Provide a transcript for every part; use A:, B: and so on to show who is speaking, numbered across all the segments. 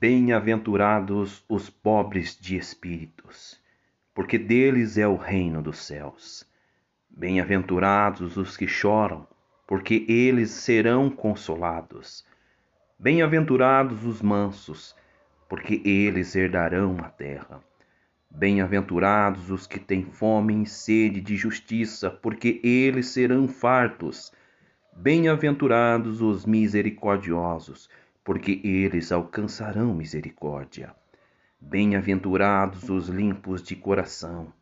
A: Bem-aventurados os pobres de espíritos, porque deles é o reino dos céus. Bem-aventurados os que choram, porque eles serão consolados. Bem-aventurados os mansos, porque eles herdarão a terra. Bem-aventurados os que têm fome e sede de justiça, porque eles serão fartos. Bem-aventurados os misericordiosos, porque eles alcançarão misericórdia. Bem-aventurados os limpos de coração,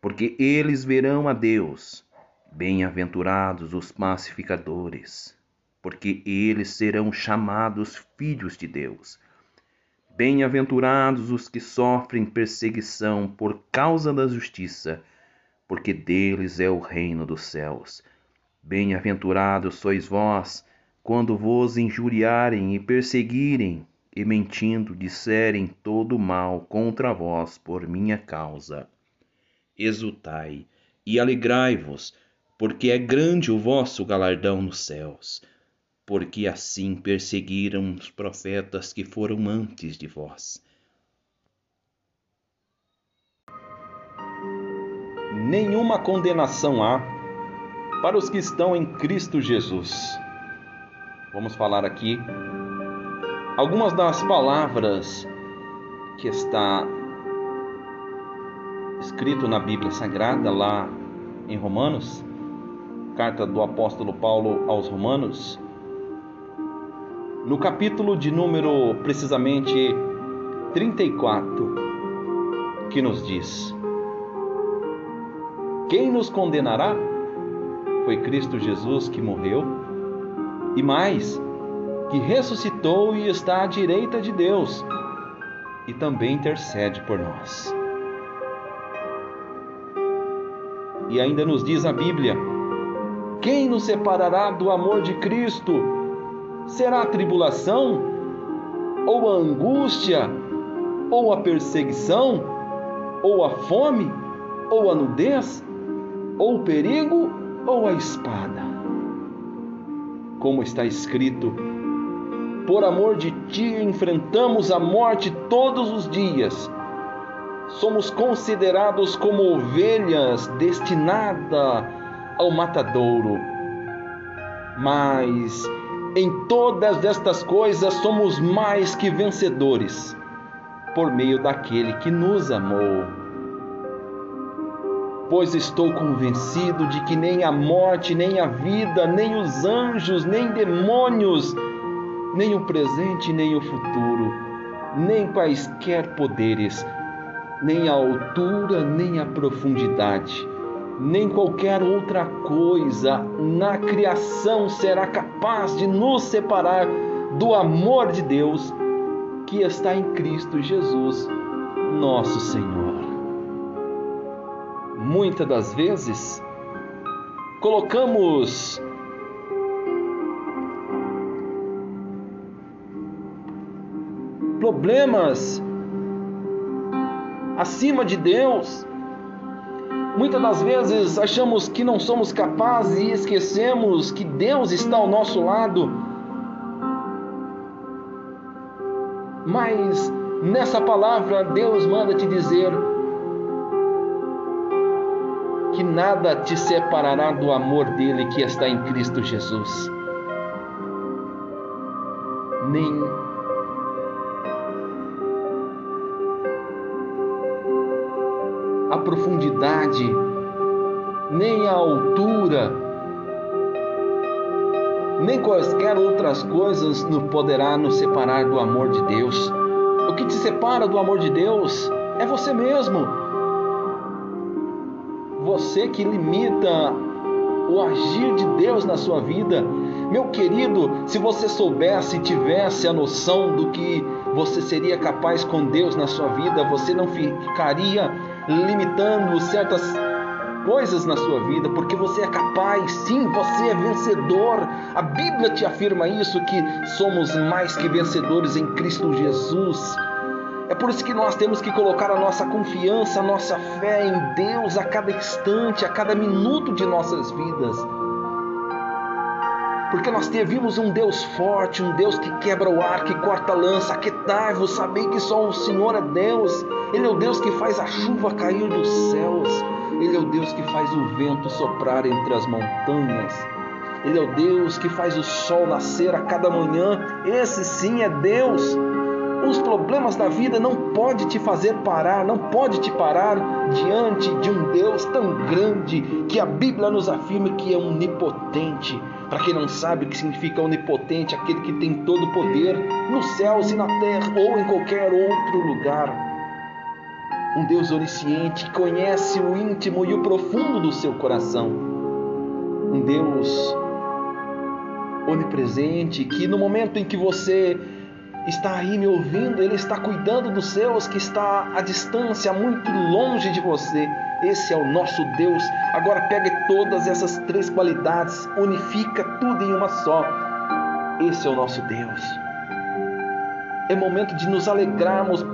A: porque eles verão a Deus. Bem-aventurados os pacificadores, porque eles serão chamados filhos de Deus. Bem-aventurados os que sofrem perseguição por causa da justiça, porque deles é o reino dos céus. Bem-aventurados sois vós, quando vos injuriarem e perseguirem, e mentindo disserem todo mal contra vós por minha causa. Exultai e alegrai-vos, porque é grande o vosso galardão nos céus porque assim perseguiram os profetas que foram antes de vós. Nenhuma condenação há para os que estão em Cristo Jesus. Vamos falar aqui algumas das palavras que está escrito na Bíblia Sagrada lá em Romanos, carta do apóstolo Paulo aos Romanos, no capítulo de número precisamente 34, que nos diz: Quem nos condenará? Foi Cristo Jesus que morreu, e mais, que ressuscitou e está à direita de Deus, e também intercede por nós. E ainda nos diz a Bíblia: Quem nos separará do amor de Cristo? Será a tribulação, ou a angústia, ou a perseguição, ou a fome, ou a nudez, ou o perigo, ou a espada? Como está escrito, por amor de ti enfrentamos a morte todos os dias. Somos considerados como ovelhas destinadas ao matadouro. Mas em todas estas coisas somos mais que vencedores, por meio daquele que nos amou. Pois estou convencido de que nem a morte, nem a vida, nem os anjos, nem demônios, nem o presente, nem o futuro, nem quaisquer poderes, nem a altura, nem a profundidade nem qualquer outra coisa na criação será capaz de nos separar do amor de Deus que está em Cristo Jesus, nosso Senhor. Muitas das vezes colocamos problemas acima de Deus Muitas das vezes achamos que não somos capazes e esquecemos que Deus está ao nosso lado. Mas nessa palavra Deus manda te dizer que nada te separará do amor dele que está em Cristo Jesus. Nem a profundidade, nem a altura, nem quaisquer outras coisas nos poderá nos separar do amor de Deus. O que te separa do amor de Deus é você mesmo. Você que limita o agir de Deus na sua vida. Meu querido, se você soubesse e tivesse a noção do que você seria capaz com Deus na sua vida, você não ficaria limitando certas coisas na sua vida, porque você é capaz, sim, você é vencedor. A Bíblia te afirma isso que somos mais que vencedores em Cristo Jesus. É por isso que nós temos que colocar a nossa confiança, a nossa fé em Deus a cada instante, a cada minuto de nossas vidas. porque nós vimos um Deus forte, um Deus que quebra o ar, que corta a lança. Aquetai-vos, sabei que só o Senhor é Deus. Ele é o Deus que faz a chuva cair dos céus. Ele é o Deus que faz o vento soprar entre as montanhas. Ele é o Deus que faz o sol nascer a cada manhã. Esse sim é Deus. Os problemas da vida não pode te fazer parar, não pode te parar diante de um Deus tão grande que a Bíblia nos afirma que é onipotente. Para quem não sabe o que significa onipotente, aquele que tem todo o poder nos céus e na terra ou em qualquer outro lugar. Um Deus onisciente que conhece o íntimo e o profundo do seu coração. Um Deus onipresente que no momento em que você está aí me ouvindo, Ele está cuidando dos seus que está à distância, muito longe de você. Esse é o nosso Deus. Agora pegue todas essas três qualidades, unifica tudo em uma só. Esse é o nosso Deus. É momento de nos alegrarmos,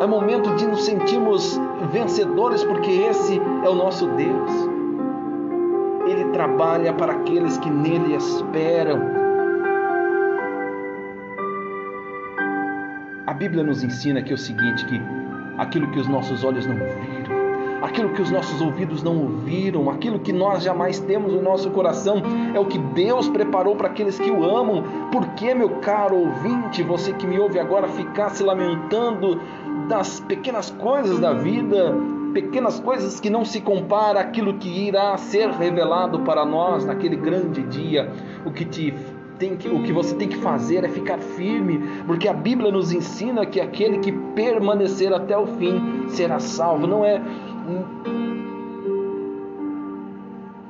A: é momento de nos sentirmos vencedores, porque esse é o nosso Deus. Ele trabalha para aqueles que nele esperam Bíblia nos ensina que é o seguinte, que aquilo que os nossos olhos não viram, aquilo que os nossos ouvidos não ouviram, aquilo que nós jamais temos no nosso coração, é o que Deus preparou para aqueles que o amam. Por que, meu caro ouvinte, você que me ouve agora, ficar se lamentando das pequenas coisas da vida, pequenas coisas que não se compara àquilo que irá ser revelado para nós naquele grande dia, o que te tem que, o que você tem que fazer é ficar firme, porque a Bíblia nos ensina que aquele que permanecer até o fim será salvo. Não é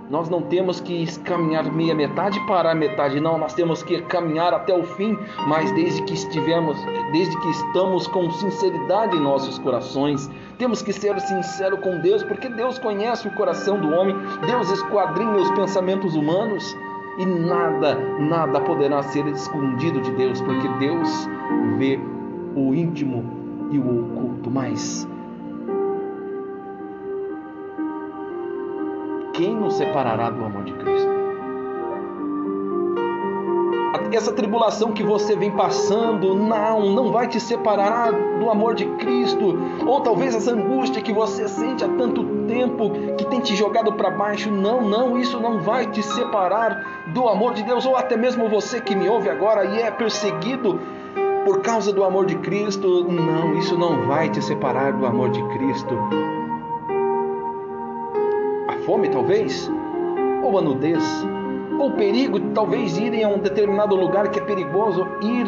A: nós não temos que caminhar meia metade e parar metade, não. Nós temos que caminhar até o fim, mas desde que estivemos, desde que estamos com sinceridade em nossos corações, temos que ser sinceros com Deus, porque Deus conhece o coração do homem, Deus esquadrinha os pensamentos humanos e nada, nada poderá ser escondido de Deus, porque Deus vê o íntimo e o oculto. Mas quem nos separará do amor de Cristo? essa tribulação que você vem passando, não, não vai te separar do amor de Cristo. Ou talvez essa angústia que você sente há tanto tempo, que tem te jogado para baixo, não, não, isso não vai te separar do amor de Deus. Ou até mesmo você que me ouve agora e é perseguido por causa do amor de Cristo, não, isso não vai te separar do amor de Cristo. A fome, talvez, ou a nudez, ou perigo, talvez irem a um determinado lugar que é perigoso, ir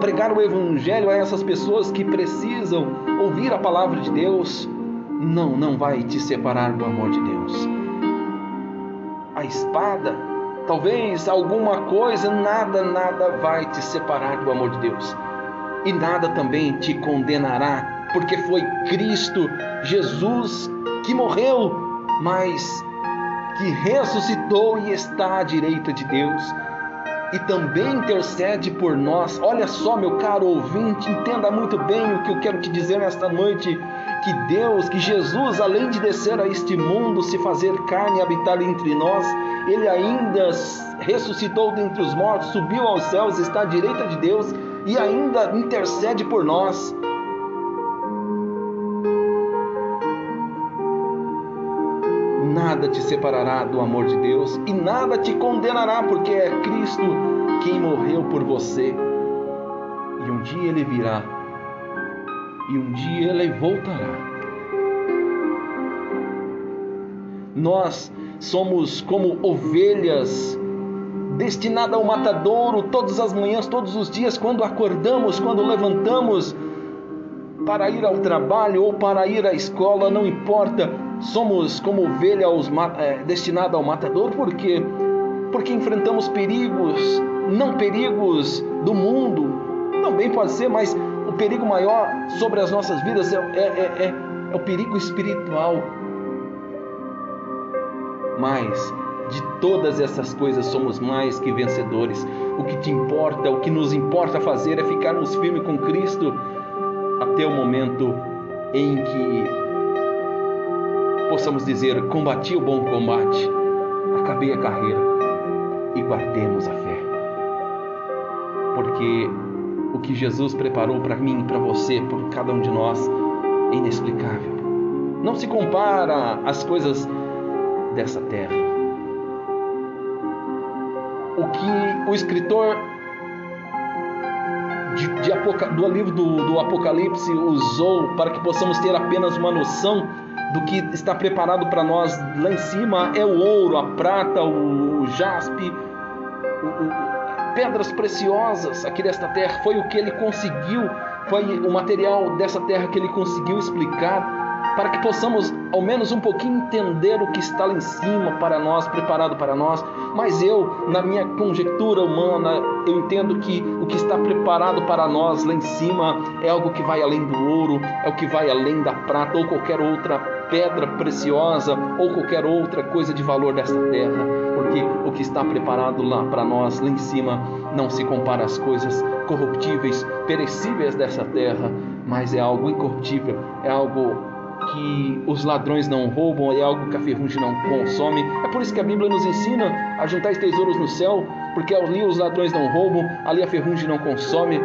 A: pregar o evangelho a essas pessoas que precisam ouvir a palavra de Deus, não, não vai te separar do amor de Deus. A espada, talvez alguma coisa, nada, nada vai te separar do amor de Deus. E nada também te condenará, porque foi Cristo Jesus que morreu, mas que ressuscitou e está à direita de Deus e também intercede por nós. Olha só, meu caro ouvinte, entenda muito bem o que eu quero te dizer nesta noite: que Deus, que Jesus, além de descer a este mundo, se fazer carne e habitar entre nós, ele ainda ressuscitou dentre os mortos, subiu aos céus, está à direita de Deus e ainda intercede por nós. nada te separará do amor de Deus e nada te condenará, porque é Cristo quem morreu por você. E um dia ele virá, e um dia ele voltará. Nós somos como ovelhas destinadas ao matadouro todas as manhãs, todos os dias, quando acordamos, quando levantamos para ir ao trabalho ou para ir à escola, não importa, somos como ovelha é, destinada ao matador, por quê? Porque enfrentamos perigos, não perigos do mundo, também pode ser, mas o perigo maior sobre as nossas vidas é, é, é, é o perigo espiritual. Mas de todas essas coisas somos mais que vencedores. O que te importa, o que nos importa fazer é ficarmos firmes com Cristo até o momento em que possamos dizer: combati o bom combate, acabei a carreira e guardemos a fé. Porque o que Jesus preparou para mim, para você, por cada um de nós, é inexplicável. Não se compara às coisas dessa terra. O que o escritor de, de do livro do, do Apocalipse usou para que possamos ter apenas uma noção do que está preparado para nós lá em cima é o ouro, a prata, o, o jaspe, o, o, pedras preciosas aqui desta terra. Foi o que ele conseguiu, foi o material dessa terra que ele conseguiu explicar para que possamos ao menos um pouquinho entender o que está lá em cima para nós, preparado para nós. Mas eu, na minha conjectura humana, eu entendo que o que está preparado para nós lá em cima é algo que vai além do ouro, é o que vai além da prata ou qualquer outra pedra preciosa ou qualquer outra coisa de valor desta terra, porque o que está preparado lá para nós lá em cima não se compara às coisas corruptíveis, perecíveis dessa terra, mas é algo incorruptível, é algo que os ladrões não roubam, é algo que a ferrugem não consome. É por isso que a Bíblia nos ensina a juntar tesouros no céu, porque ali os ladrões não roubam, ali a ferrugem não consome,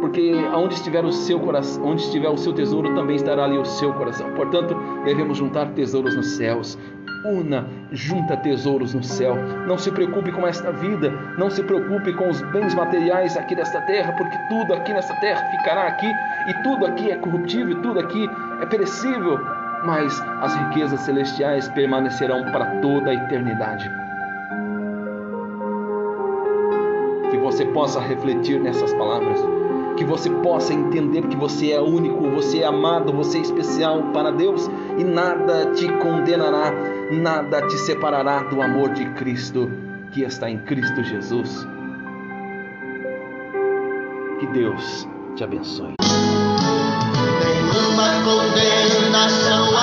A: porque onde estiver o seu coração, onde estiver o seu tesouro, também estará ali o seu coração. Portanto, devemos juntar tesouros nos céus. Una, junta tesouros no céu. Não se preocupe com esta vida, não se preocupe com os bens materiais aqui desta terra, porque tudo aqui nessa terra ficará aqui e tudo aqui é corruptível, tudo aqui é perecível, mas as riquezas celestiais permanecerão para toda a eternidade. Que você possa refletir nessas palavras, que você possa entender que você é único, você é amado, você é especial para Deus e nada te condenará, nada te separará do amor de Cristo que está em Cristo Jesus. Que Deus te abençoe
B: condenação